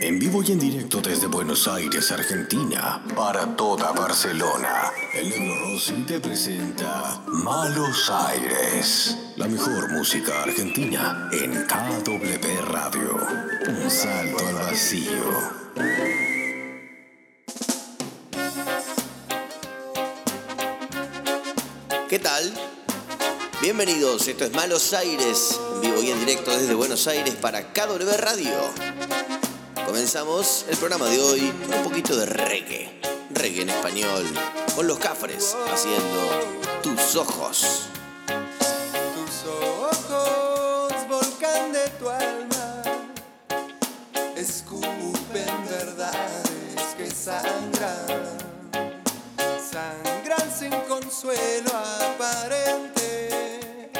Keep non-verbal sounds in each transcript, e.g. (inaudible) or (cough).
En vivo y en directo desde Buenos Aires, Argentina, para toda Barcelona. El Negro Rossi te presenta Malos Aires. La mejor música argentina en KW Radio. Un salto al vacío. ¿Qué tal? Bienvenidos, esto es Malos Aires, en vivo y en directo desde Buenos Aires para KW Radio. Comenzamos el programa de hoy con un poquito de reggae, reggae en español, con los cafres haciendo tus ojos. Tus ojos, volcán de tu alma, escupen verdades que sangran, sangran sin consuelo aparente,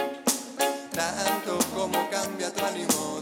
tanto como cambia tu ánimo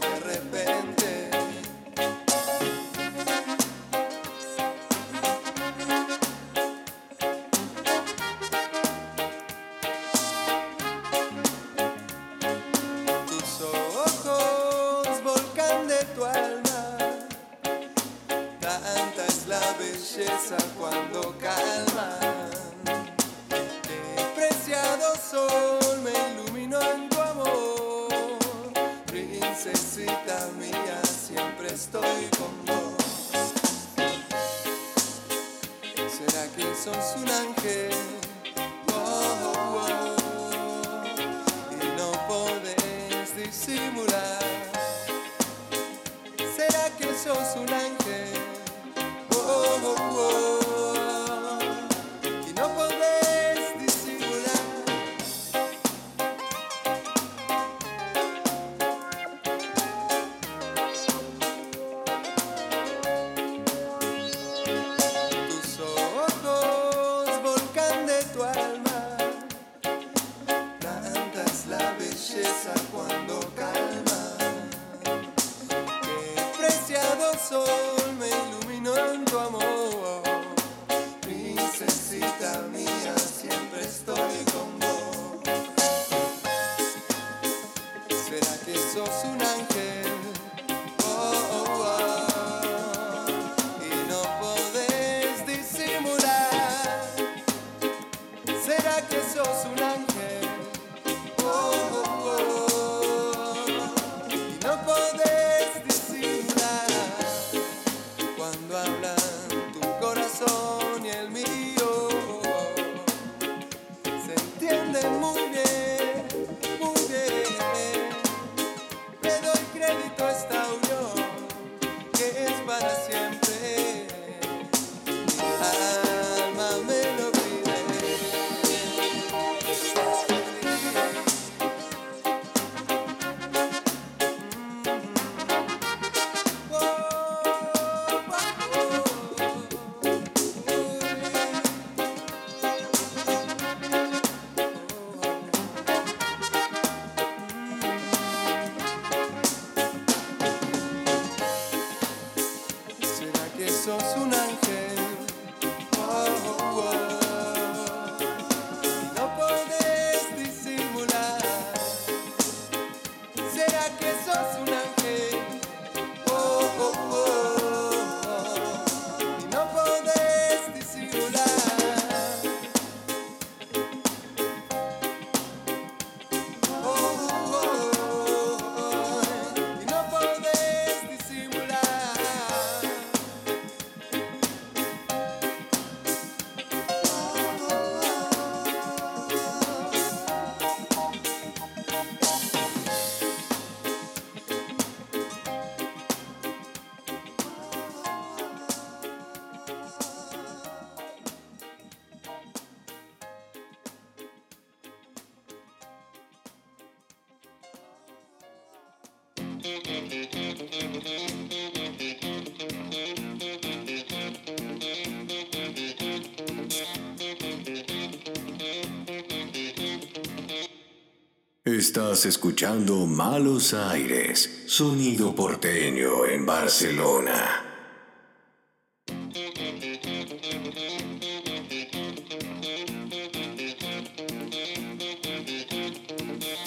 Estás escuchando Malos Aires, sonido porteño en Barcelona.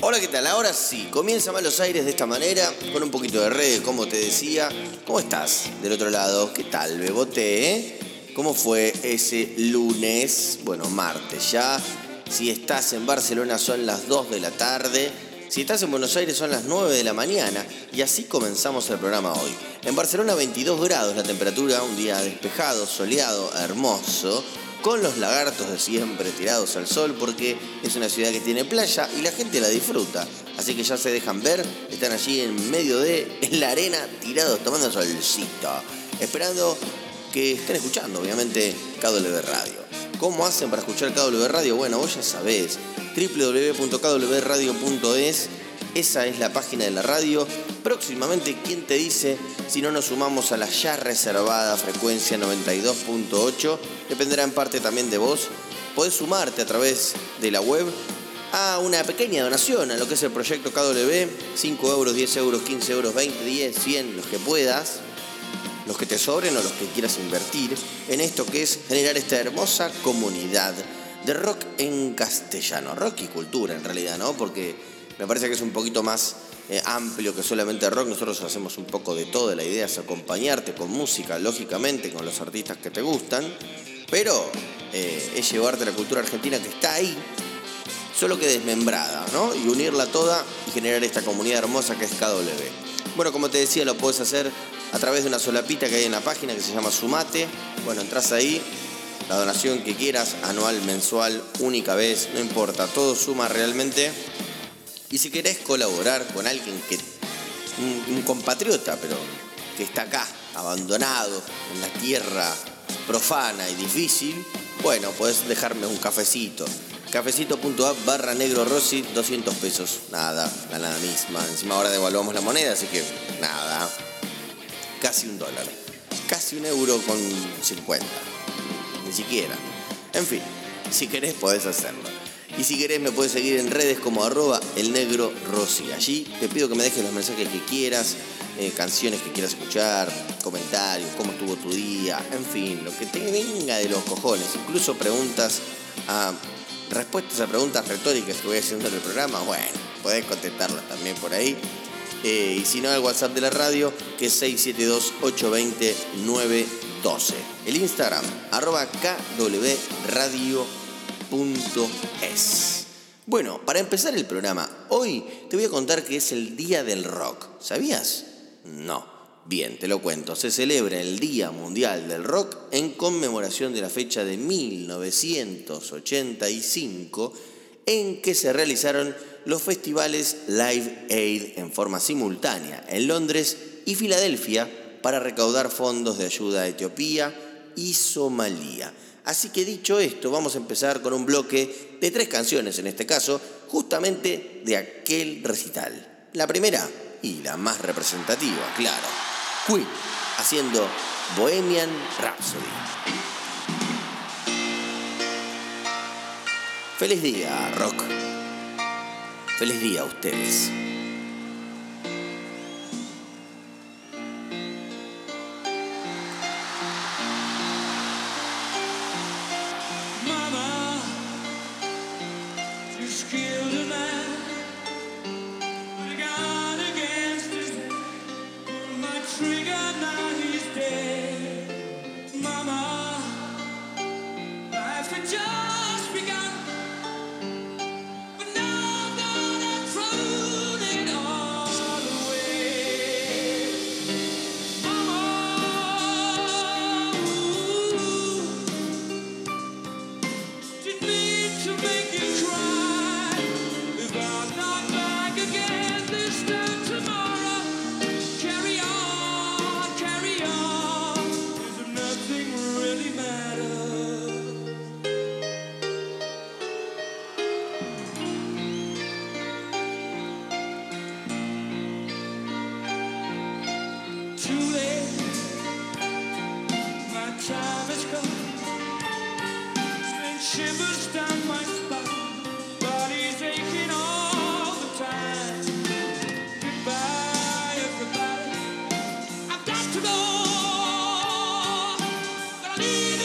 Hola, ¿qué tal? Ahora sí, comienza Malos Aires de esta manera, con un poquito de reggae, como te decía. ¿Cómo estás del otro lado? ¿Qué tal, Bebote? Eh? ¿Cómo fue ese lunes? Bueno, martes ya. Si estás en Barcelona son las 2 de la tarde. Si estás en Buenos Aires son las 9 de la mañana. Y así comenzamos el programa hoy. En Barcelona 22 grados la temperatura, un día despejado, soleado, hermoso con los lagartos de siempre tirados al sol porque es una ciudad que tiene playa y la gente la disfruta. Así que ya se dejan ver, están allí en medio de la arena tirados tomando solcito, esperando que estén escuchando, obviamente, KW Radio. ¿Cómo hacen para escuchar KW Radio? Bueno, vos ya sabés, www.kwradio.es esa es la página de la radio. Próximamente, ¿quién te dice si no nos sumamos a la ya reservada frecuencia 92.8? Dependerá en parte también de vos. Podés sumarte a través de la web a una pequeña donación a lo que es el proyecto KW. 5 euros, 10 euros, 15 euros, 20, 10, 100, los que puedas. Los que te sobren o los que quieras invertir en esto que es generar esta hermosa comunidad de rock en castellano. Rock y cultura en realidad, ¿no? Porque me parece que es un poquito más eh, amplio que solamente rock. Nosotros hacemos un poco de todo. La idea es acompañarte con música, lógicamente, con los artistas que te gustan. Pero eh, es llevarte la cultura argentina que está ahí, solo que desmembrada, ¿no? Y unirla toda y generar esta comunidad hermosa que es KW. Bueno, como te decía, lo puedes hacer a través de una solapita que hay en la página que se llama Sumate. Bueno, entras ahí, la donación que quieras, anual, mensual, única vez, no importa, todo suma realmente y si querés colaborar con alguien que, un, compatriota, pero que está acá, abandonado, en la tierra profana y difícil, bueno, podés dejarme un cafecito. Cafecito.app barra negro rossi, 200 pesos. Nada, la nada misma. Encima ahora devaluamos la moneda, así que nada. Casi un dólar. Casi un euro con 50. Ni siquiera. En fin, si querés podés hacerlo. Y si querés me puedes seguir en redes como arroba el negro Rossi. Allí te pido que me dejes los mensajes que quieras, eh, canciones que quieras escuchar, comentarios, cómo estuvo tu día, en fin, lo que te venga de los cojones. Incluso preguntas respuestas a preguntas retóricas que voy haciendo en el programa. Bueno, podés contestarlas también por ahí. Eh, y si no, el WhatsApp de la radio, que es 672-820-912. El Instagram, arroba KW Radio es. Bueno, para empezar el programa, hoy te voy a contar que es el Día del Rock. ¿Sabías? No. Bien, te lo cuento. Se celebra el Día Mundial del Rock en conmemoración de la fecha de 1985 en que se realizaron los festivales Live Aid en forma simultánea en Londres y Filadelfia para recaudar fondos de ayuda a Etiopía y Somalia. Así que dicho esto, vamos a empezar con un bloque de tres canciones, en este caso, justamente de aquel recital. La primera y la más representativa, claro. Queen, haciendo Bohemian Rhapsody. Feliz día, rock. Feliz día a ustedes. be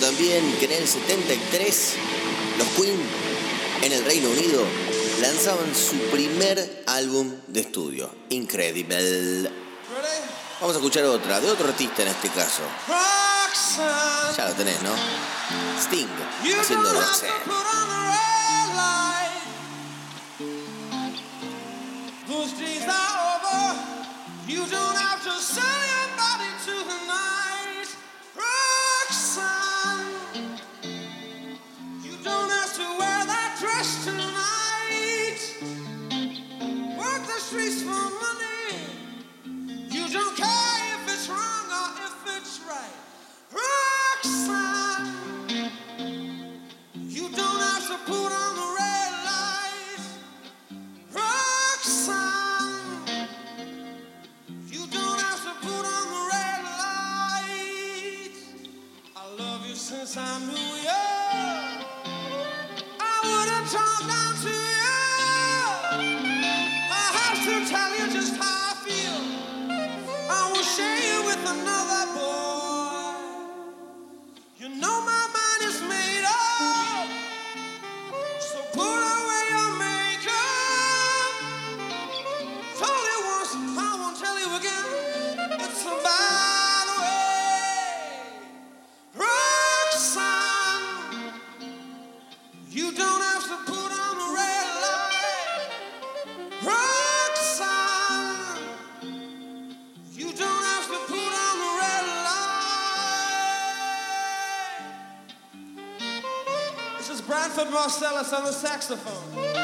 también que en el 73 los Queen en el Reino Unido lanzaban su primer álbum de estudio, Incredible. Vamos a escuchar otra, de otro artista en este caso. Ya lo tenés, ¿no? Sting, haciendo Roxanne. Marcellus on the saxophone.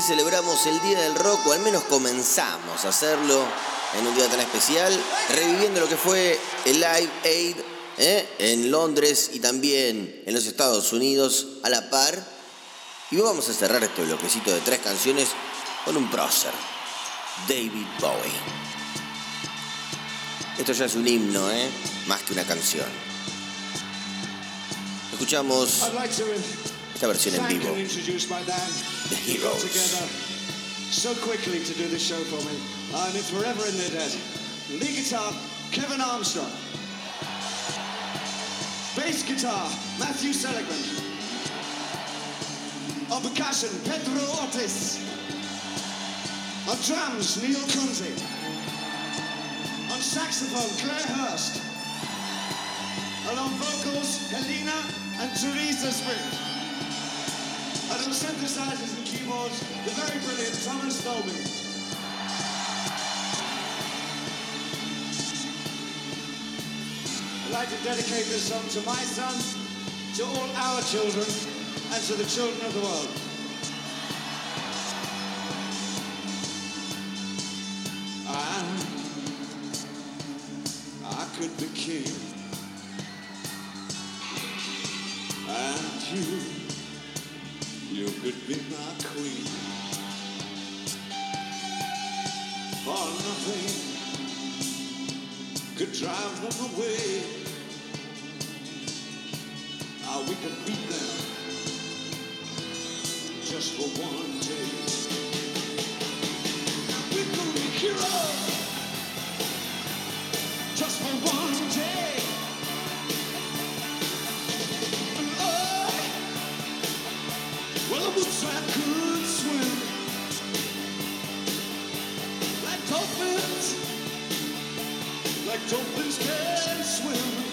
Así celebramos el Día del Rock, o al menos comenzamos a hacerlo en un día tan especial, reviviendo lo que fue el Live Aid ¿eh? en Londres y también en los Estados Unidos a la par. Y vamos a cerrar este bloquecito de tres canciones con un prócer, David Bowie. Esto ya es un himno, ¿eh? más que una canción. Escuchamos esta versión en vivo. The Heroes. together so quickly to do this show for me. And it's forever in their debt. Lead guitar, Kevin Armstrong. Bass guitar, Matthew Seligman. On percussion, Pedro Ortiz. On drums, Neil Kunze. On saxophone, Claire Hurst. And on vocals, Helena and Teresa Smith. And on synthesizers the very brilliant Thomas Dolby. I'd like to dedicate this song to my son, to all our children, and to the children of the world. or nothing could drive them away. Ah, we could beat them just for one day. We could be heroes. Don't can swim.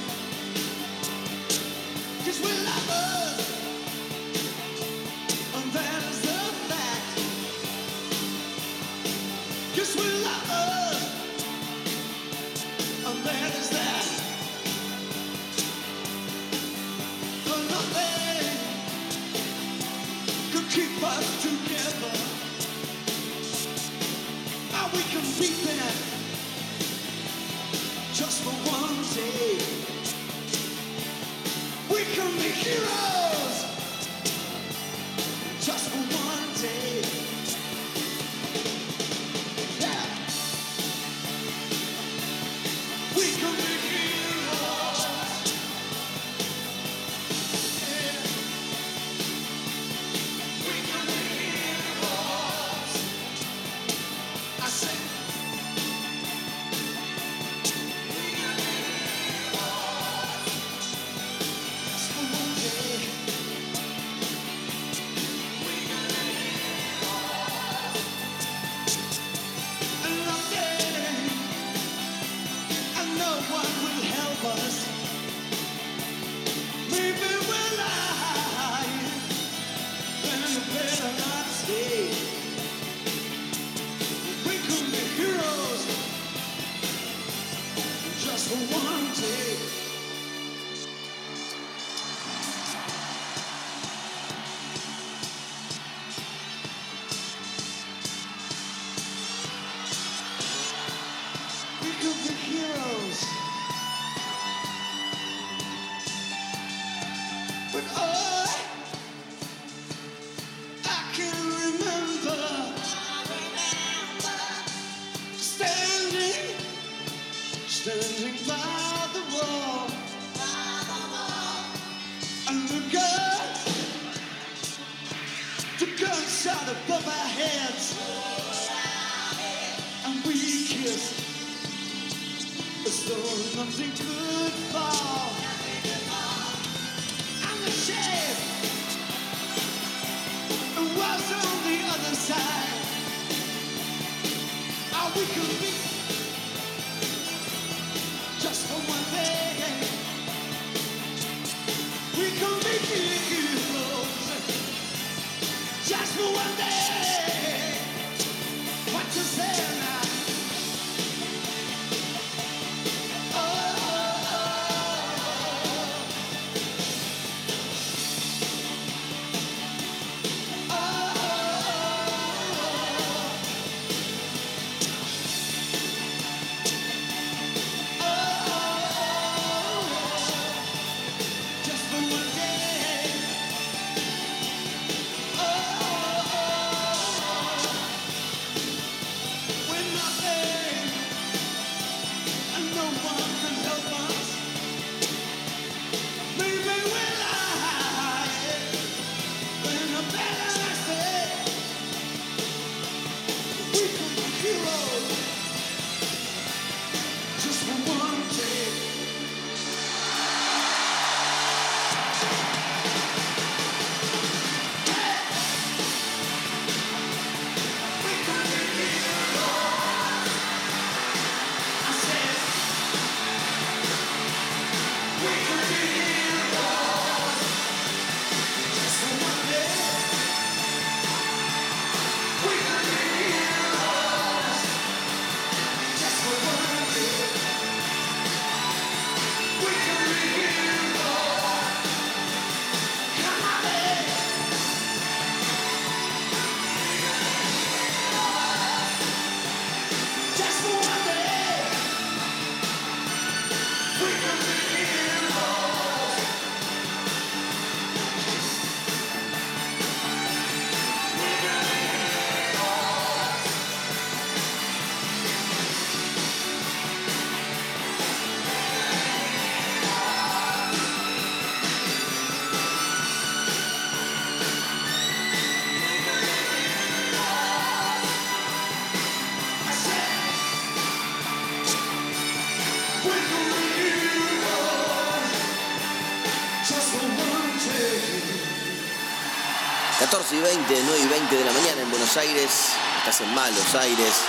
14 y 20, 9 y 20 de la mañana en Buenos Aires. Estás en Malos Aires,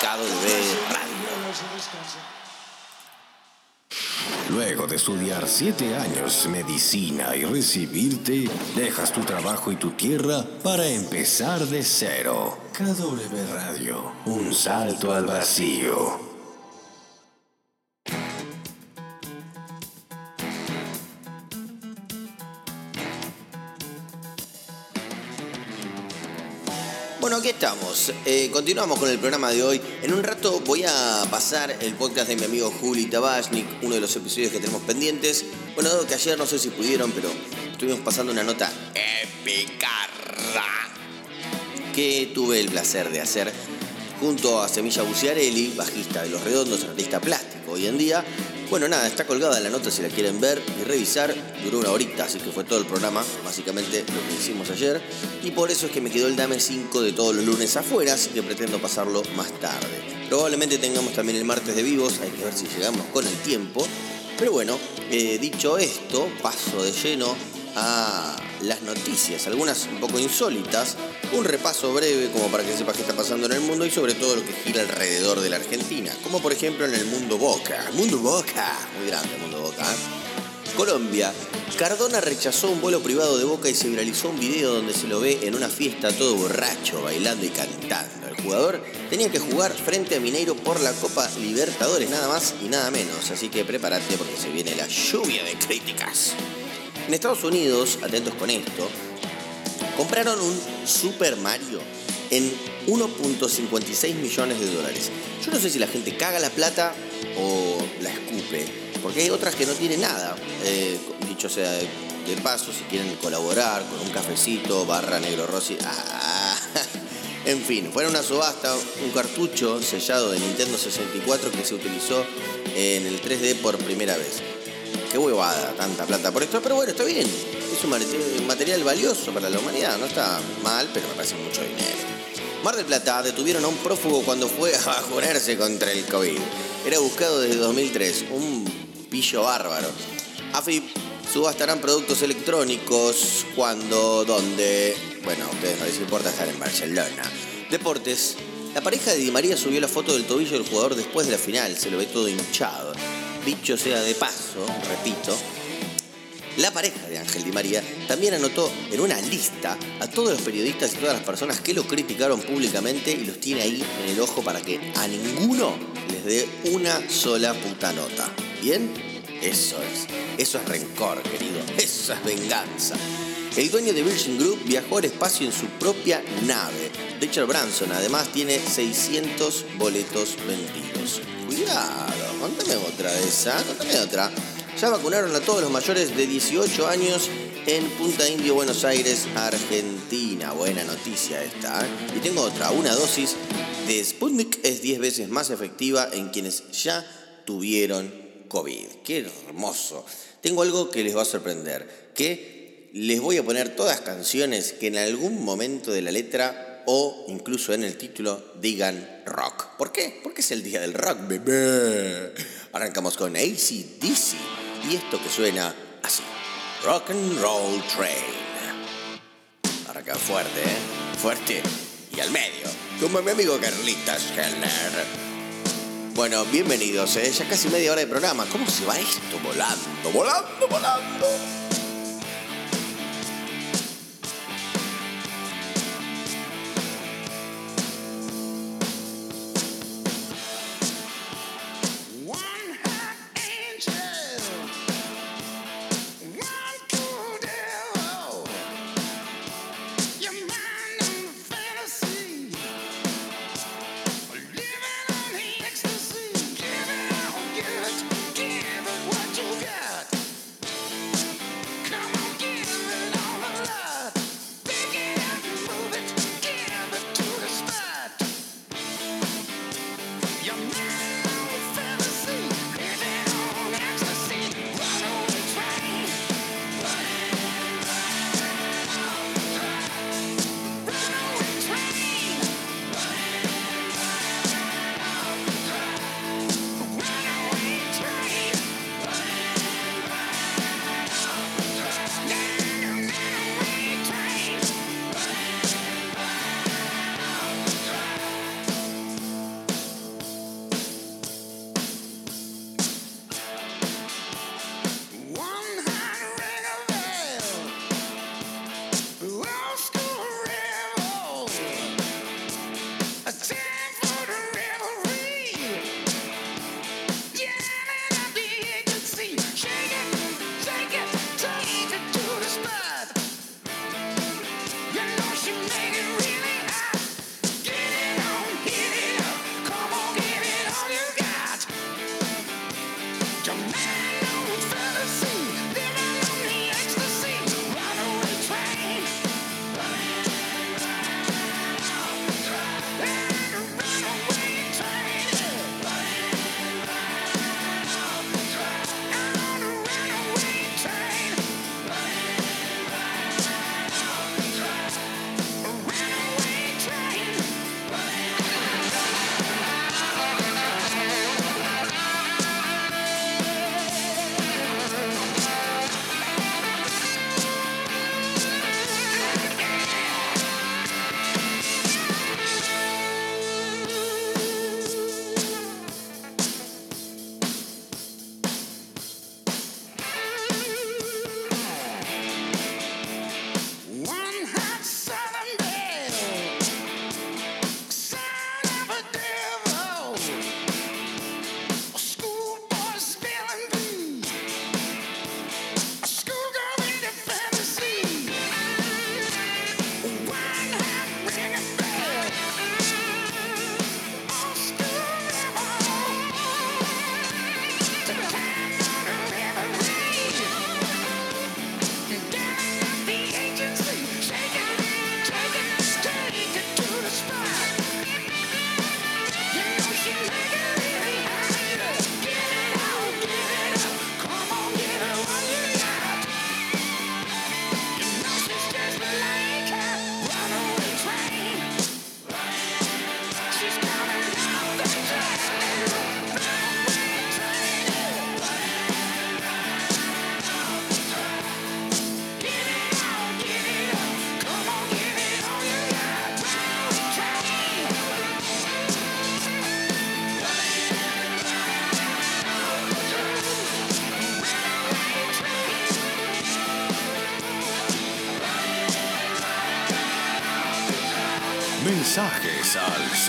KW Radio. Luego de estudiar siete años medicina y recibirte, dejas tu trabajo y tu tierra para empezar de cero. KW Radio, un salto al vacío. Bueno, aquí estamos. Eh, continuamos con el programa de hoy. En un rato voy a pasar el podcast de mi amigo Juli Tabashnik, uno de los episodios que tenemos pendientes. Bueno, dado que ayer no sé si pudieron, pero estuvimos pasando una nota épica que tuve el placer de hacer junto a Semilla Buciarelli, bajista de Los Redondos, artista plástico hoy en día. Bueno, nada, está colgada la nota si la quieren ver y revisar. Duró una horita, así que fue todo el programa, básicamente lo que hicimos ayer. Y por eso es que me quedó el Dame 5 de todos los lunes afuera, así que pretendo pasarlo más tarde. Probablemente tengamos también el martes de vivos, hay que ver si llegamos con el tiempo. Pero bueno, eh, dicho esto, paso de lleno a las noticias, algunas un poco insólitas, un repaso breve como para que sepas qué está pasando en el mundo y sobre todo lo que gira alrededor de la Argentina, como por ejemplo en el mundo Boca. Mundo Boca, muy grande el mundo Boca. ¿eh? Colombia, Cardona rechazó un vuelo privado de Boca y se viralizó un video donde se lo ve en una fiesta todo borracho, bailando y cantando. El jugador tenía que jugar frente a Mineiro por la Copa Libertadores, nada más y nada menos, así que prepárate porque se viene la lluvia de críticas. En Estados Unidos, atentos con esto, compraron un Super Mario en 1.56 millones de dólares. Yo no sé si la gente caga la plata o la escupe, porque hay otras que no tienen nada. Eh, dicho sea de, paso, si quieren colaborar con un cafecito, barra negro rossi. Ah, (laughs) en fin, fue una subasta, un cartucho sellado de Nintendo 64 que se utilizó en el 3D por primera vez qué huevada, tanta plata por esto, pero bueno, está bien. Es un material valioso para la humanidad, no está mal, pero me parece mucho dinero. Mar del Plata detuvieron a un prófugo cuando fue a vacunarse contra el COVID. Era buscado desde 2003, un pillo bárbaro. AFIP subastarán productos electrónicos cuando, donde, bueno, a ustedes no les importa estar en Barcelona. Deportes. La pareja de Di María subió la foto del tobillo del jugador después de la final, se lo ve todo hinchado. Dicho sea de paso, repito, la pareja de Ángel Di María también anotó en una lista a todos los periodistas y todas las personas que lo criticaron públicamente y los tiene ahí en el ojo para que a ninguno les dé una sola puta nota. ¿Bien? Eso es. Eso es rencor, querido. Eso es venganza. El dueño de Virgin Group viajó al espacio en su propia nave. Richard Branson además tiene 600 boletos vendidos. Cuidado, contame otra de esa, contame otra. Ya vacunaron a todos los mayores de 18 años en Punta Indio, Buenos Aires, Argentina. Buena noticia esta. ¿eh? Y tengo otra, una dosis de Sputnik es 10 veces más efectiva en quienes ya tuvieron COVID. Qué hermoso. Tengo algo que les va a sorprender, que les voy a poner todas canciones que en algún momento de la letra o incluso en el título digan rock. ¿Por qué? Porque es el día del rock, bebé. Arrancamos con ACDC y esto que suena así. Rock and Roll Train. Arranca fuerte, ¿eh? Fuerte y al medio. Como mi amigo Carlitas Heller. Bueno, bienvenidos, ¿eh? ya casi media hora de programa. ¿Cómo se va esto? Volando, volando, volando.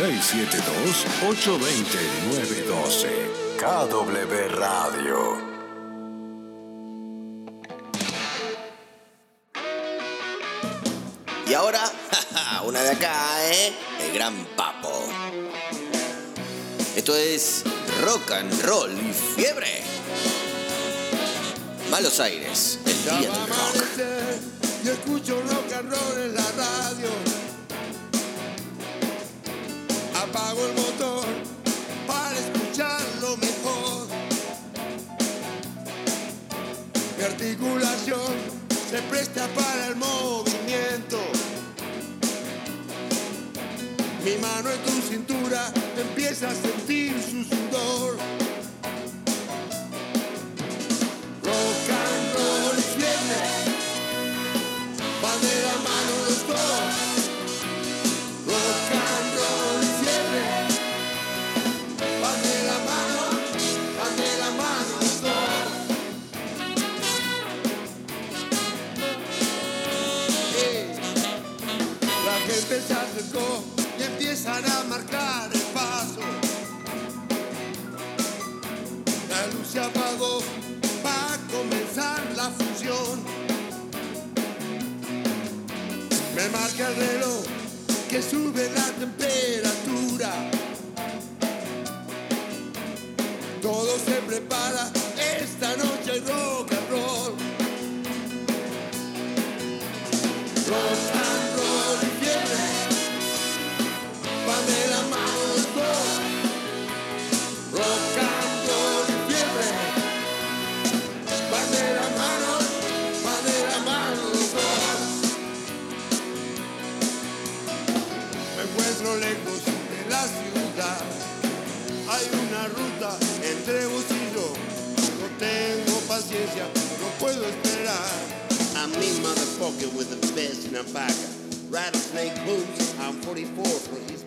672-820-912. KW Radio. Y ahora, (laughs) una de acá, ¿eh? El gran papo. Esto es rock and roll y fiebre. Malos Aires, el día del rock. y escucho rock and roll en la radio. Articulación se presta para el movimiento. Mi mano en tu cintura empieza a sentir su sudor. Y empiezan a marcar el paso. La luz se apagó, va a comenzar la función. Me marca el reloj que sube la temperatura. Todo se prepara, esta noche hay rock tengo paciencia, no puedo esperar. I'm motherfucker with the best in a. Rattlesnake boots, I'm 44 for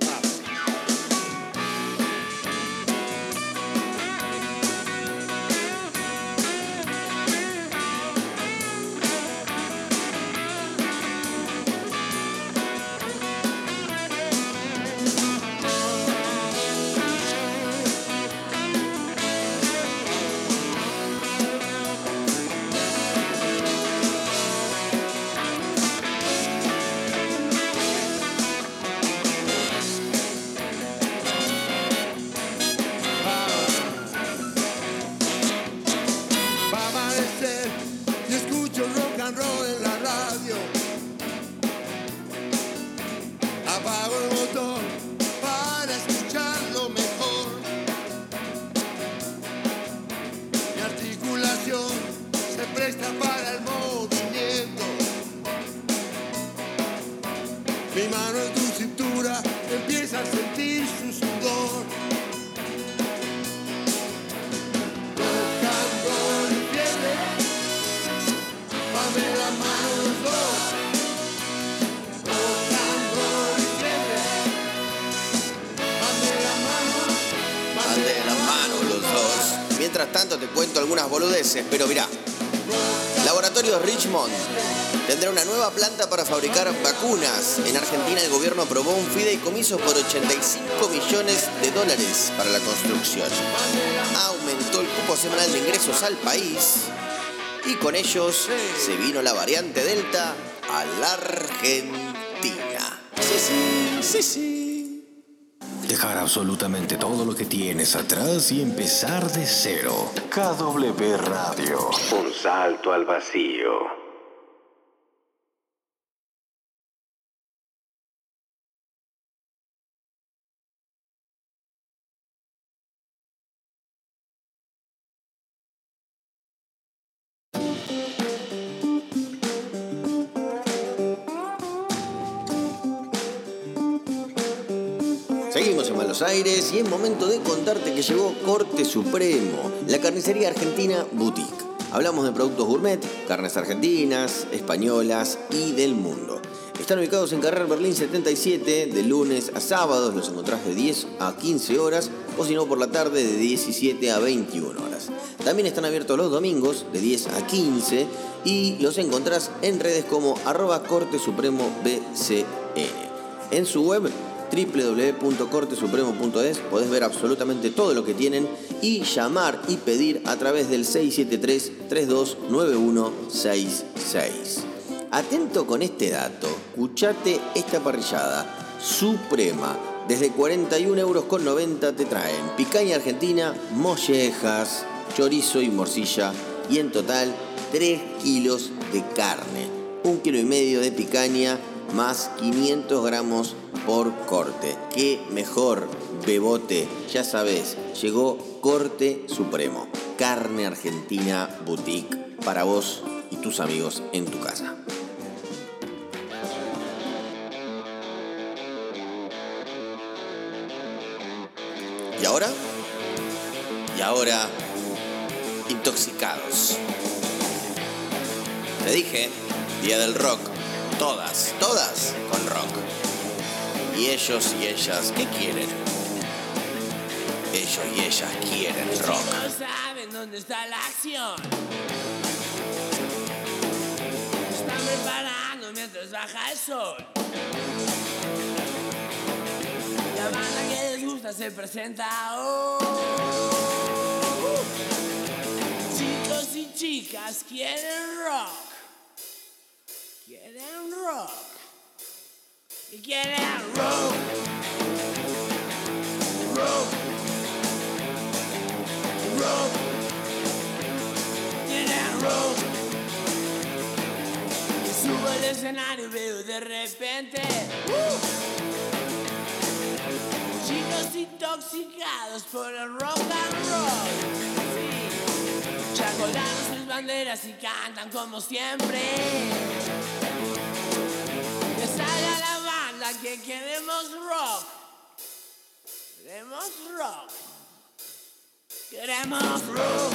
boludeces, pero mirá. Laboratorios Richmond tendrá una nueva planta para fabricar vacunas. En Argentina el gobierno aprobó un fideicomiso por 85 millones de dólares para la construcción. Aumentó el cupo semanal de ingresos al país y con ellos se vino la variante Delta a la Argentina. Sí, sí, sí, sí. Absolutamente todo lo que tienes atrás y empezar de cero. KW Radio. Un salto al vacío. Seguimos en Buenos Aires y es momento de contarte que llegó Corte Supremo, la carnicería argentina Boutique. Hablamos de productos gourmet, carnes argentinas, españolas y del mundo. Están ubicados en Carrer Berlín 77, de lunes a sábados los encontrás de 10 a 15 horas o si no por la tarde de 17 a 21 horas. También están abiertos los domingos de 10 a 15 y los encontrás en redes como arroba corte supremo BCN. En su web www.cortesupremo.es podés ver absolutamente todo lo que tienen y llamar y pedir a través del 673-329166. Atento con este dato, escuchate esta parrillada suprema. Desde 41 euros con 90 te traen picaña argentina, mollejas, chorizo y morcilla y en total 3 kilos de carne, un kilo y medio de picaña más 500 gramos por corte. Qué mejor bebote, ya sabes, llegó Corte Supremo, carne argentina boutique para vos y tus amigos en tu casa. ¿Y ahora? Y ahora, intoxicados. Te dije, Día del Rock, todas, todas con rock. Y ellos y ellas, ¿qué quieren? Ellos y ellas quieren rock. No saben dónde está la acción. Están preparando mientras baja el sol. La banda que les gusta se presenta hoy. Chicos y chicas quieren rock. Quieren rock. Y subo al escenario y veo de repente. uh, Chicos intoxicados por el rock and roll. Sí. Sus banderas y cantan como siempre. Banda que queremos rock. Queremos rock. Queremos. Rock.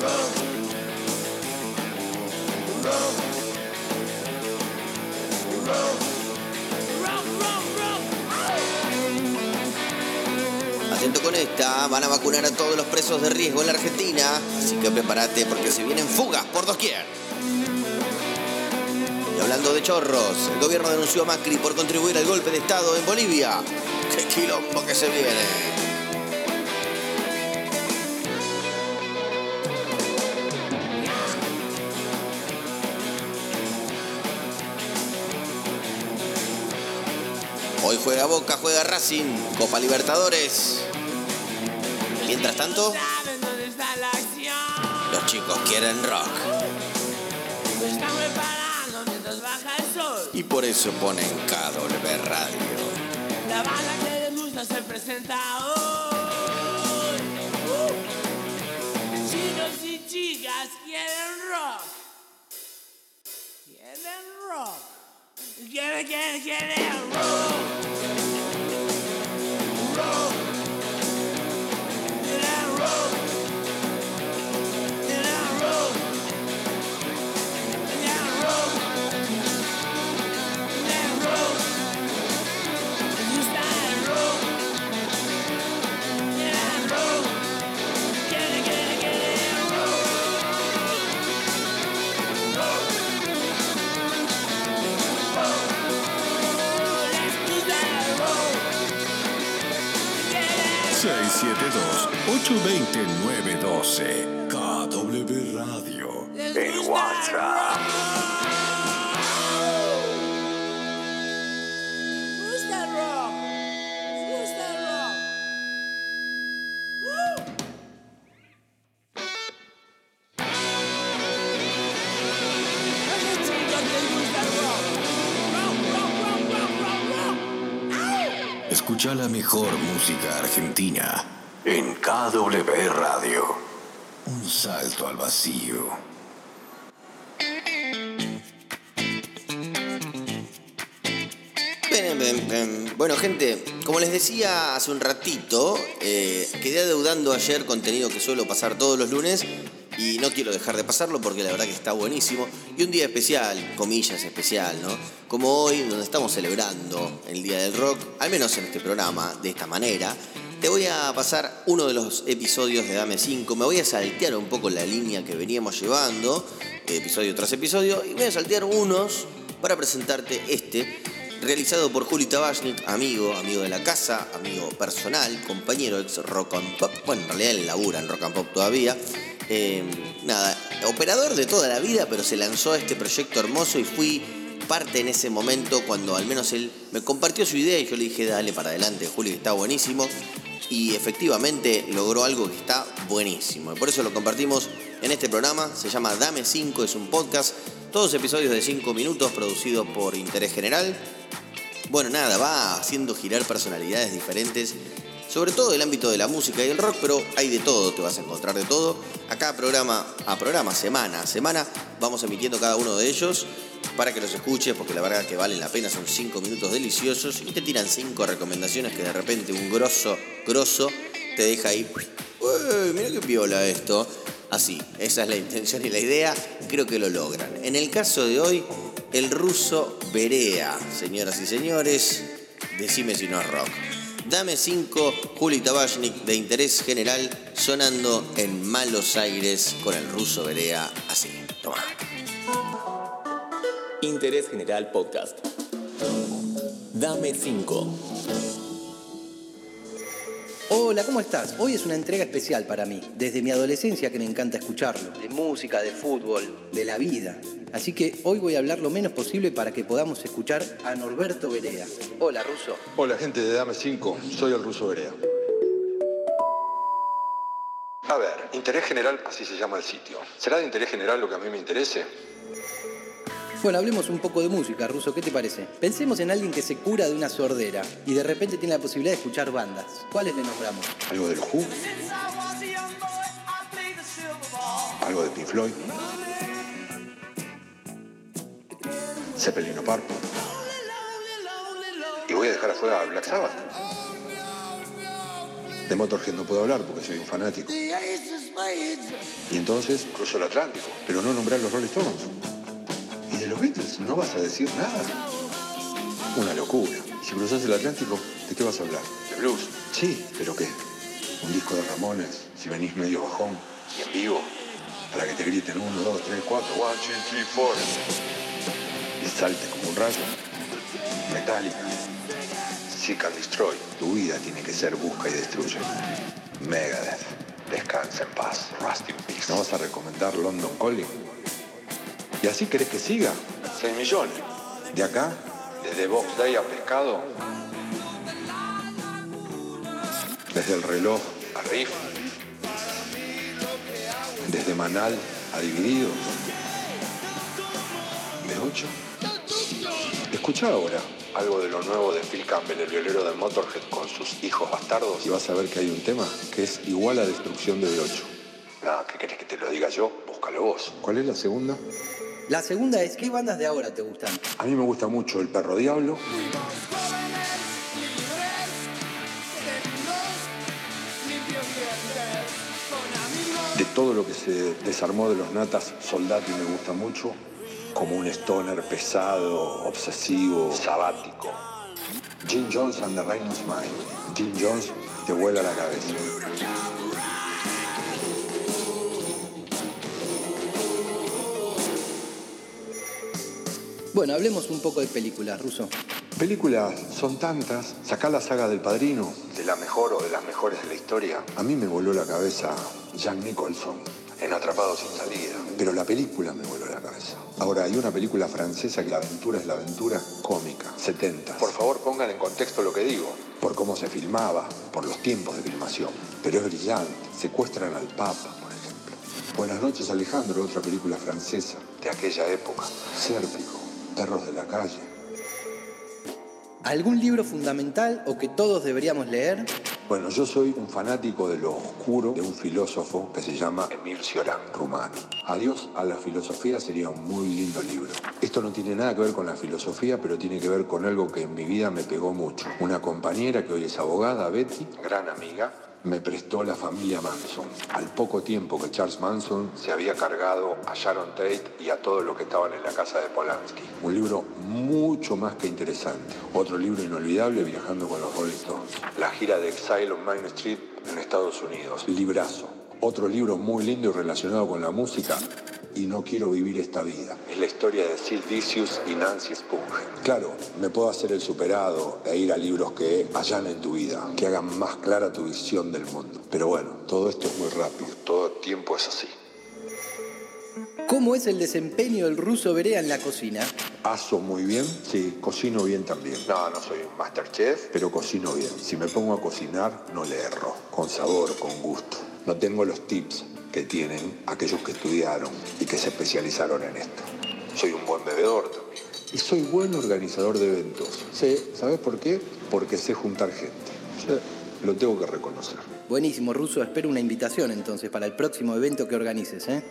Rock. Rock, rock, rock. Atento con esta, van a vacunar a todos los presos de riesgo en la Argentina, así que prepárate porque se vienen fugas por doquier. Hablando de chorros, el gobierno denunció a Macri por contribuir al golpe de Estado en Bolivia. (laughs) ¡Qué quilombo que se viene! Hoy juega Boca, juega Racing, Copa Libertadores. Mientras tanto, los chicos quieren rock. Y por eso ponen KW Radio. La banda que les gusta se presenta hoy. Uh. Chicos y chicas quieren rock. Quieren rock. Quieren, quieren, quieren rock. Rock. Quieren rock. Rock, rock, rock. ¡Au! Escucha la mejor música argentina en KW Radio. Salto al vacío. Bueno, gente, como les decía hace un ratito, eh, quedé adeudando ayer contenido que suelo pasar todos los lunes y no quiero dejar de pasarlo porque la verdad que está buenísimo. Y un día especial, comillas especial, ¿no? Como hoy, donde estamos celebrando el Día del Rock, al menos en este programa, de esta manera, te voy a pasar uno de los episodios de Dame 5. Me voy a saltear un poco la línea que veníamos llevando, episodio tras episodio, y voy a saltear unos para presentarte este realizado por Juli Tabachnik, amigo, amigo de la casa, amigo personal, compañero ex Rock and Pop. Bueno, en realidad él labura en Rock and Pop todavía. Eh, nada, operador de toda la vida, pero se lanzó a este proyecto hermoso y fui parte en ese momento cuando al menos él me compartió su idea y yo le dije, dale para adelante, Juli, está buenísimo. Y efectivamente logró algo que está buenísimo. Y por eso lo compartimos en este programa. Se llama Dame 5, es un podcast. Todos episodios de 5 minutos producido por Interés General. Bueno, nada, va haciendo girar personalidades diferentes, sobre todo del ámbito de la música y el rock, pero hay de todo, te vas a encontrar de todo. Acá programa a programa, semana a semana, vamos emitiendo cada uno de ellos para que los escuches, porque la verdad que valen la pena, son 5 minutos deliciosos y te tiran 5 recomendaciones que de repente un grosso, grosso, te deja ahí, "Uy, mira qué piola esto. Así, esa es la intención y la idea, creo que lo logran. En el caso de hoy, el ruso Berea, señoras y señores, decime si no es rock. Dame 5, Juli Tabachnik de interés general, sonando en Malos Aires con el ruso Berea, así. Toma. Interés General Podcast. Dame 5. Hola, ¿cómo estás? Hoy es una entrega especial para mí. Desde mi adolescencia que me encanta escucharlo. De música, de fútbol, de la vida. Así que hoy voy a hablar lo menos posible para que podamos escuchar a Norberto Berea. Hola, Ruso. Hola gente de Dame 5, soy el ruso Berea. A ver, interés general, así se llama el sitio. ¿Será de interés general lo que a mí me interese? Bueno, hablemos un poco de música, Ruso. ¿Qué te parece? Pensemos en alguien que se cura de una sordera y de repente tiene la posibilidad de escuchar bandas. ¿Cuáles le nombramos? ¿Algo del Who? ¿Algo de Pink Floyd? ¿Zeppelin o Purple? Y voy a dejar afuera a Black Sabbath. De Motorhead no puedo hablar porque soy un fanático. Y entonces cruzo el Atlántico, pero no nombrar los Rolling Stones. Los Beatles no vas a decir nada. Una locura. Si cruzas el Atlántico, ¿de qué vas a hablar? ¿De blues? Sí, pero ¿qué? Un disco de Ramones, si venís medio bajón y en vivo, para que te griten uno, dos, tres, cuatro, one, two, three, four. Y saltes como un rayo. Metallica. Seek and Destroy. Tu vida tiene que ser busca y destruye. Megadeth. Descansa en paz. Rust in peace. ¿No vas a recomendar London Calling? ¿Y así querés que siga? 6 millones. De acá, desde Box Day a Pescado. Desde el reloj a Riff. Desde Manal a Divididos. De 8. Escucha ahora algo de lo nuevo de Phil Campbell, el violero de Motorhead con sus hijos bastardos. Y vas a ver que hay un tema que es igual a Destrucción de B8. Nada, ¿qué querés que te lo diga yo? Búscalo vos. ¿Cuál es la segunda? La segunda es, ¿qué bandas de ahora te gustan? A mí me gusta mucho El Perro Diablo. De todo lo que se desarmó de los natas, Soldati me gusta mucho. Como un stoner pesado, obsesivo, sabático. Jim Jones and the Rhinos Mind. Jim Jones te vuela la cabeza. Bueno, hablemos un poco de películas, Ruso. Películas son tantas. Sacá la saga del Padrino, de la mejor o de las mejores de la historia, a mí me voló la cabeza Jack Nicholson en Atrapado sin salida. Pero la película me voló la cabeza. Ahora, hay una película francesa que la aventura es la aventura cómica, 70. Por favor, pongan en contexto lo que digo, por cómo se filmaba, por los tiempos de filmación. Pero es brillante. Secuestran al Papa, por ejemplo. Buenas noches, Alejandro, otra película francesa de aquella época. Sérpico, Perros de la calle. ¿Algún libro fundamental o que todos deberíamos leer? Bueno, yo soy un fanático de lo oscuro de un filósofo que se llama Emil Cioran, rumano. Adiós a la filosofía sería un muy lindo libro. Esto no tiene nada que ver con la filosofía, pero tiene que ver con algo que en mi vida me pegó mucho. Una compañera que hoy es abogada, Betty, gran amiga, me prestó la familia Manson. Al poco tiempo que Charles Manson se había cargado a Sharon Tate y a todos los que estaban en la casa de Polanski. Un libro mucho más que interesante. Otro libro inolvidable, Viajando con los Rolling Stones. La gira de Exile on Main Street en Estados Unidos. Librazo. Otro libro muy lindo y relacionado con la música, y no quiero vivir esta vida. Es la historia de Sid Vicious y Nancy Spungen. Claro, me puedo hacer el superado e ir a libros que allanen tu vida, que hagan más clara tu visión del mundo. Pero bueno, todo esto es muy rápido, todo tiempo es así. ¿Cómo es el desempeño del ruso Berea en la cocina? Aso muy bien, sí, cocino bien también. No, no soy un masterchef, pero cocino bien. Si me pongo a cocinar, no le erro, con sabor, con gusto. No tengo los tips que tienen aquellos que estudiaron y que se especializaron en esto. Soy un buen bebedor también. Y soy buen organizador de eventos. Sé, ¿sabes por qué? Porque sé juntar gente. Sí, lo tengo que reconocer. Buenísimo, Ruso. Espero una invitación entonces para el próximo evento que organices. ¿eh?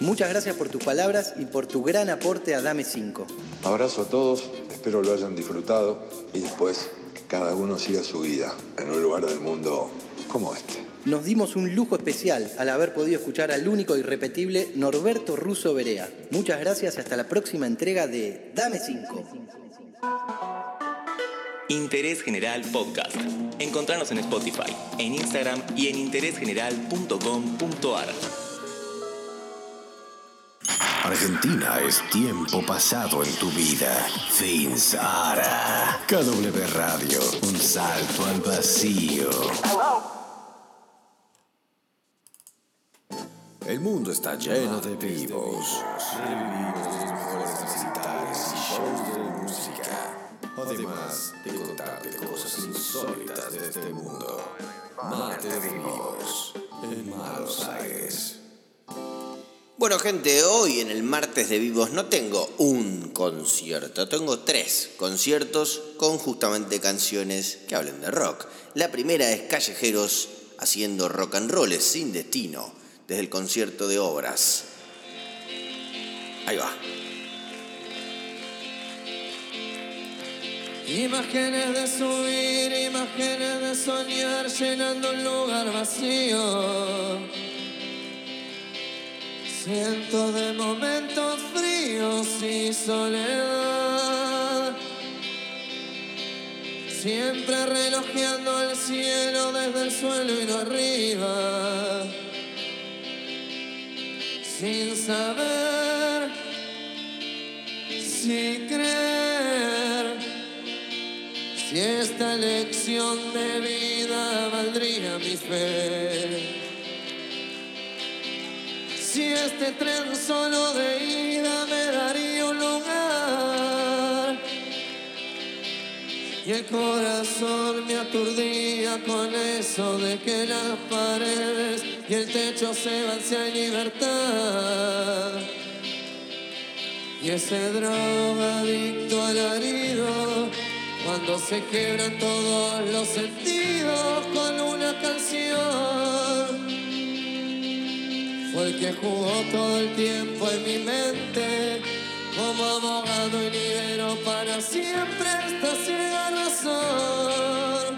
Muchas gracias por tus palabras y por tu gran aporte a Dame 5. Abrazo a todos, espero lo hayan disfrutado y después que cada uno siga su vida en un lugar del mundo como este. Nos dimos un lujo especial al haber podido escuchar al único e irrepetible Norberto Russo Berea. Muchas gracias y hasta la próxima entrega de Dame 5. Interés General Podcast. Encontrarnos en Spotify, en Instagram y en interésgeneral.com.ar. Argentina es tiempo pasado en tu vida. Fins Ara. KW Radio. Un salto al vacío. El mundo está lleno de vivos. Revivimos los mejores recitales y shows de música. Además de contarte cosas insólitas de este mundo. Martes de vivos. En Malos Aires. Bueno, gente, hoy en el martes de vivos no tengo un concierto, tengo tres conciertos con justamente canciones que hablen de rock. La primera es Callejeros haciendo rock and roll sin destino, desde el concierto de obras. Ahí va. Imágenes de subir, imágenes de soñar llenando un lugar vacío. Cientos de momentos fríos y soledad. Siempre relojeando el cielo desde el suelo y no arriba. Sin saber si creer si esta elección de vida valdría mi fe. Si este tren solo de ida Y el corazón me aturdía con eso de que las paredes y el techo se van si hay libertad. Y ese drogadicto alarido, cuando se quebran todos los sentidos con una canción fue el que jugó todo el tiempo en mi mente como abogado siempre esta ciega razón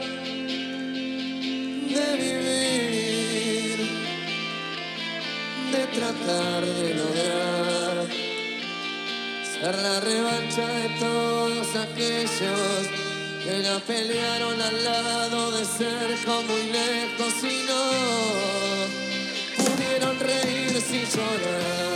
de vivir, de tratar de lograr ser la revancha de todos aquellos que la pelearon al lado de cerca muy lejos y no pudieron reír sin llorar.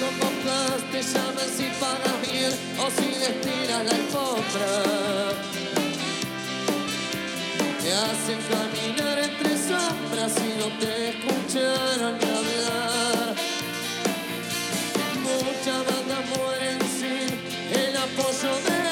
como te llaman si pagas bien o si despiras la alfombra. Te hacen caminar entre sombras y no te escucharon ni hablar. Mucha mueren sin el apoyo de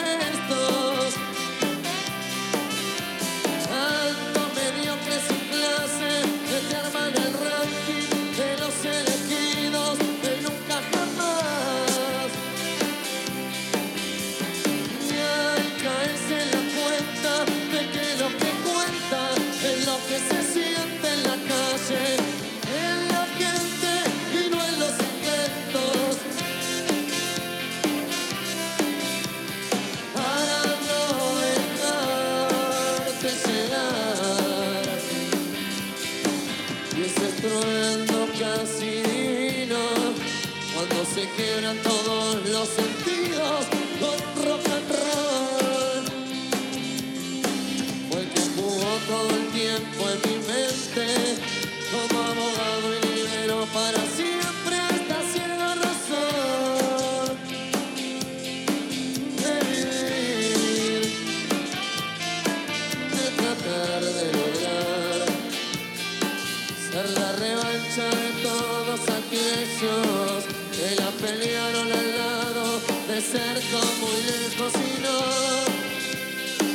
todos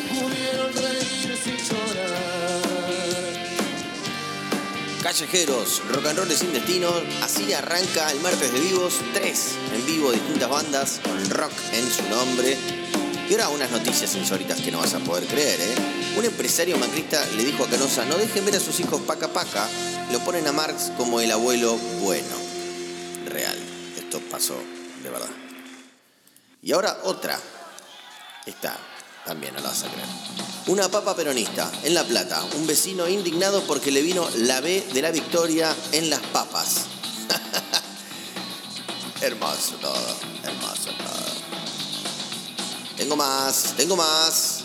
pudieron. Callejeros, rock and roll sin destino, así arranca el martes de vivos, tres en vivo, distintas bandas con rock en su nombre. Y ahora unas noticias insólitas que no vas a poder creer, ¿eh? Un empresario macrista le dijo a Canosa, no dejen ver a sus hijos paca paca, lo ponen a Marx como el abuelo bueno. Real, esto pasó. Y ahora otra. Esta también no la vas a creer. Una papa peronista en La Plata. Un vecino indignado porque le vino la B de la victoria en las papas. (laughs) hermoso todo, hermoso todo. Tengo más, tengo más.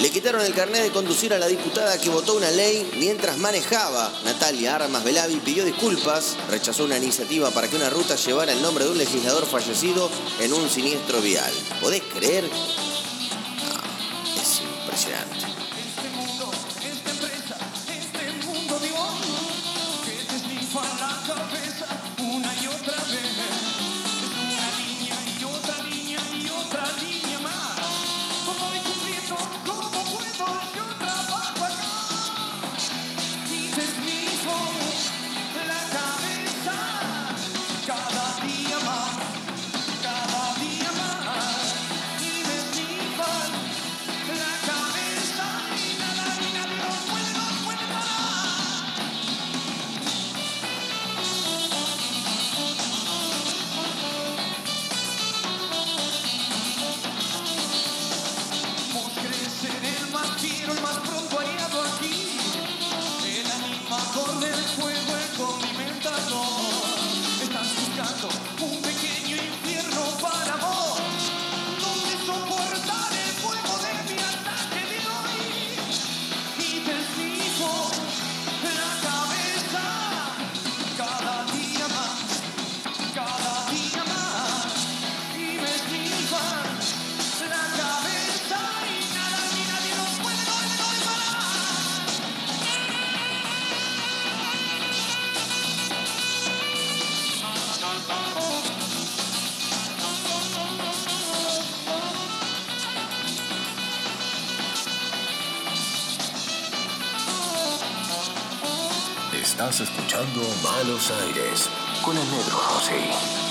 Le quitaron el carnet de conducir a la diputada que votó una ley mientras manejaba. Natalia Armas Velavi pidió disculpas, rechazó una iniciativa para que una ruta llevara el nombre de un legislador fallecido en un siniestro vial. ¿Podés creer? No, es impresionante. Escuchando Malos Aires con el negro Rossi.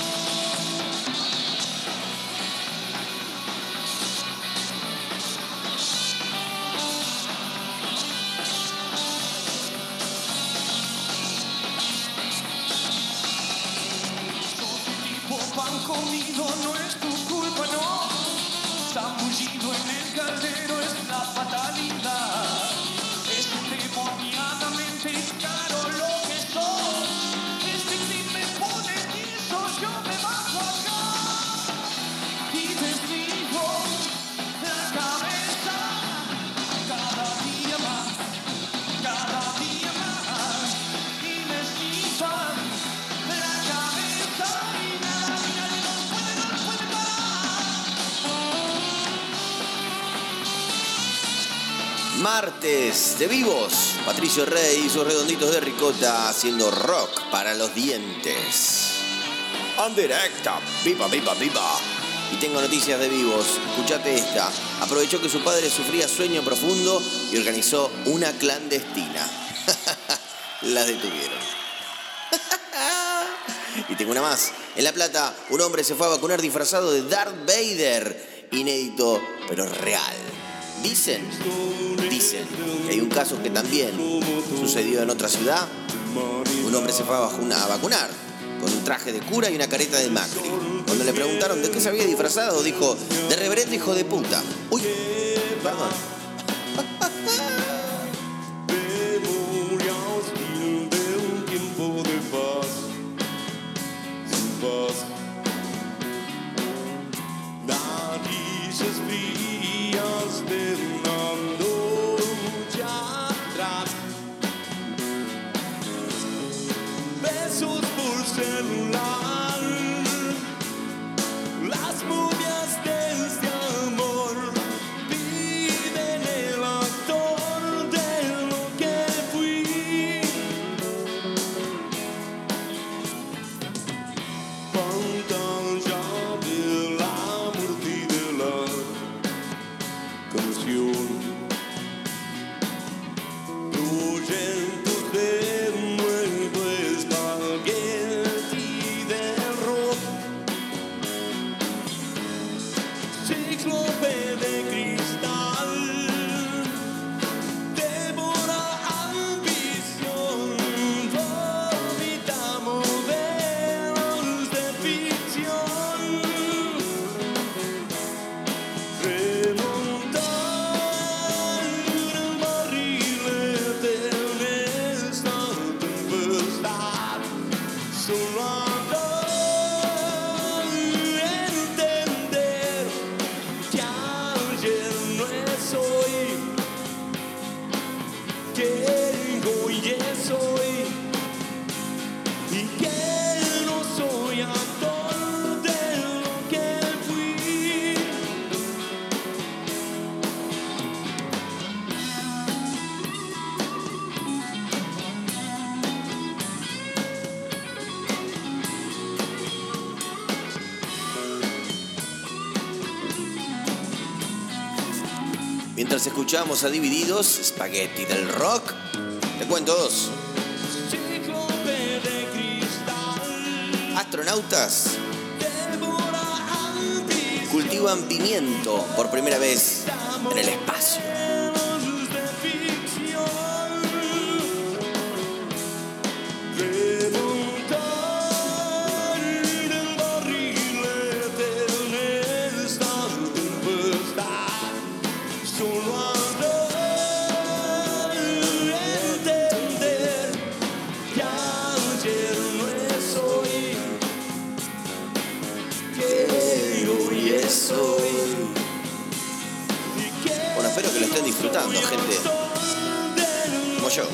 Rey y sus redonditos de ricota haciendo rock para los dientes. En directo. Viva, viva, viva. Y tengo noticias de vivos. Escuchate esta. Aprovechó que su padre sufría sueño profundo y organizó una clandestina. (laughs) Las detuvieron. (laughs) y tengo una más. En La Plata, un hombre se fue a vacunar disfrazado de Darth Vader. Inédito, pero real. Dicen, dicen que hay un caso que también sucedió en otra ciudad. Un hombre se fue a vacuna- a vacunar con un traje de cura y una careta de Macri. Cuando le preguntaron de qué se había disfrazado, dijo, de reverendo hijo de puta. Uy, solo entender escuchamos a Divididos, Spaghetti del Rock, te cuento dos. Astronautas cultivan pimiento por primera vez en el espacio. Gente. Como yo.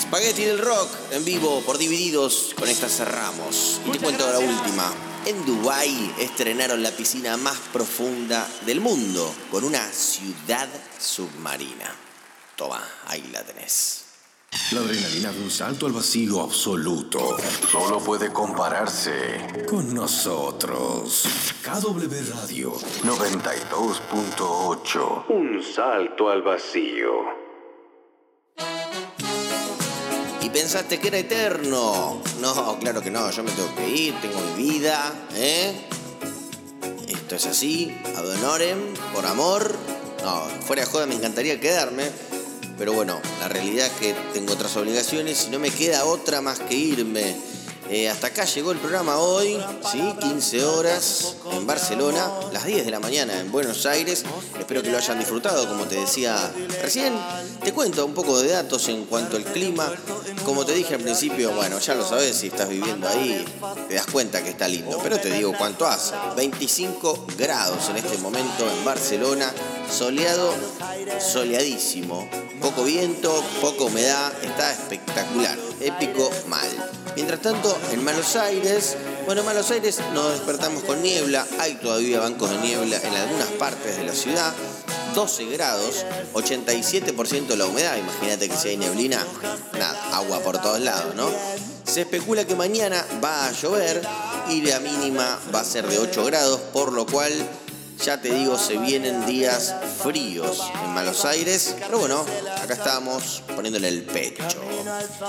Spaghetti del Rock en vivo por Divididos. Con esta cerramos. Y te cuento la última. En Dubái estrenaron la piscina más profunda del mundo con una ciudad submarina. Toma, ahí la tenés. La adrenalina de un salto al vacío absoluto solo puede compararse con nosotros. KW Radio 92.8. Un salto al vacío. ¿Y pensaste que era eterno? No, claro que no, yo me tengo que ir, tengo mi vida, ¿eh? Esto es así, ad honorem, por amor. No, fuera de joda me encantaría quedarme, pero bueno, la realidad es que tengo otras obligaciones y no me queda otra más que irme. Eh, hasta acá llegó el programa hoy, ¿sí? 15 horas en Barcelona, las 10 de la mañana en Buenos Aires. Espero que lo hayan disfrutado, como te decía recién. Te cuento un poco de datos en cuanto al clima. Como te dije al principio, bueno, ya lo sabes, si estás viviendo ahí, te das cuenta que está lindo. Pero te digo cuánto hace. 25 grados en este momento en Barcelona, soleado, soleadísimo. Poco viento, poca humedad, está espectacular. Épico mal. Mientras tanto, en Malos Aires, bueno, en Malos Aires nos despertamos con niebla, hay todavía bancos de niebla en algunas partes de la ciudad, 12 grados, 87% la humedad. Imagínate que si hay neblina, nada, agua por todos lados, ¿no? Se especula que mañana va a llover y la mínima va a ser de 8 grados, por lo cual ya te digo, se vienen días fríos en Malos Aires. Pero bueno, acá estamos poniéndole el pecho.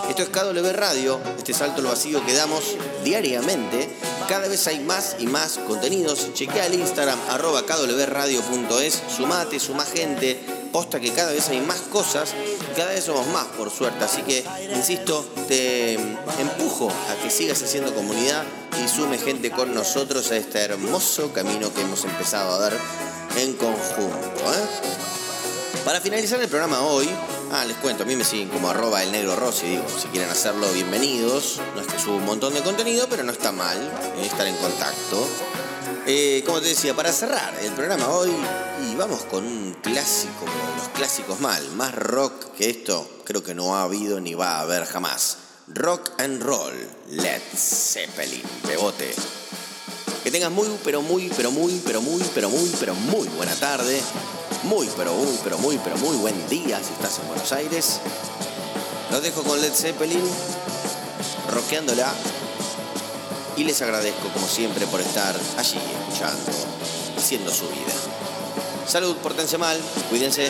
Esto es KW Radio, este salto al vacío que damos diariamente. Cada vez hay más y más contenidos. Chequea el Instagram, arroba kwradio.es. Sumate, suma gente. Posta que cada vez hay más cosas cada vez somos más, por suerte. Así que, insisto, te empujo a que sigas haciendo comunidad y sume gente con nosotros a este hermoso camino que hemos empezado a dar en conjunto. ¿eh? Para finalizar el programa hoy, ah, les cuento, a mí me siguen como arroba el negro Rossi, digo, si quieren hacerlo, bienvenidos. No es que subo un montón de contenido, pero no está mal eh, estar en contacto. Eh, como te decía, para cerrar el programa hoy, y vamos con un clásico, los clásicos mal, más rock que esto, creo que no ha habido ni va a haber jamás. Rock and Roll, Led Zeppelin, bebote. Que tengas muy, pero muy, pero muy, pero muy, pero muy, pero muy buena tarde. Muy, pero muy, pero muy, pero muy buen día si estás en Buenos Aires. Los dejo con Led Zeppelin, rockeándola. Y les agradezco, como siempre, por estar allí escuchando, haciendo su vida. Salud, portense mal, cuídense.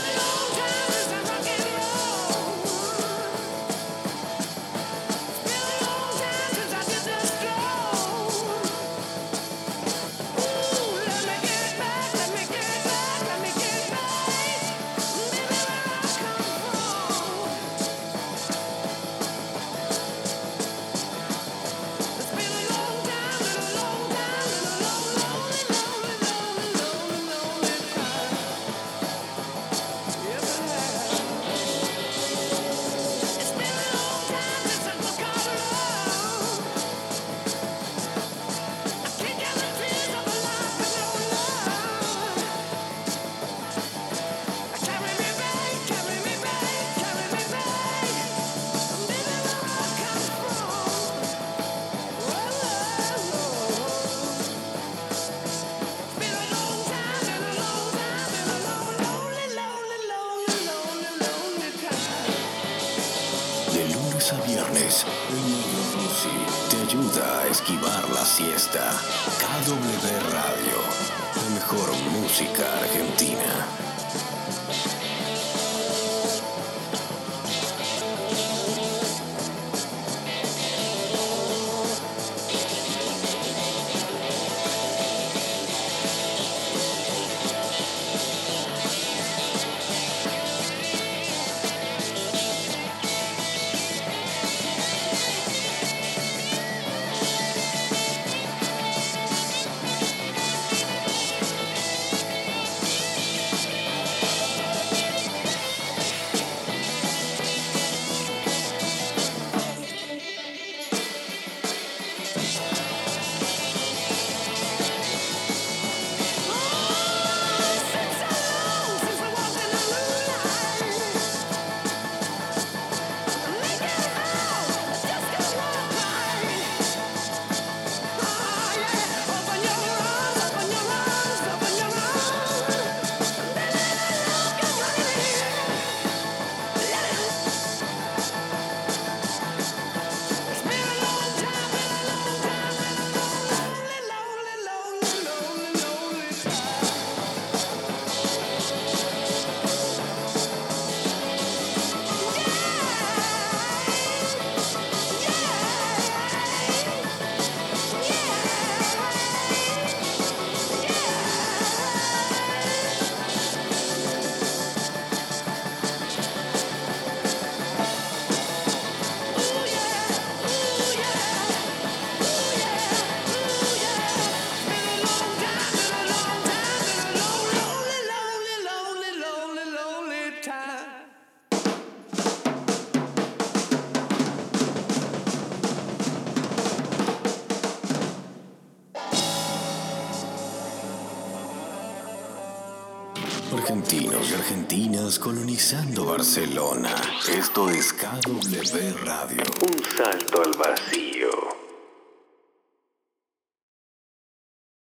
Argentinas colonizando Barcelona. Esto es KW Radio. Un salto.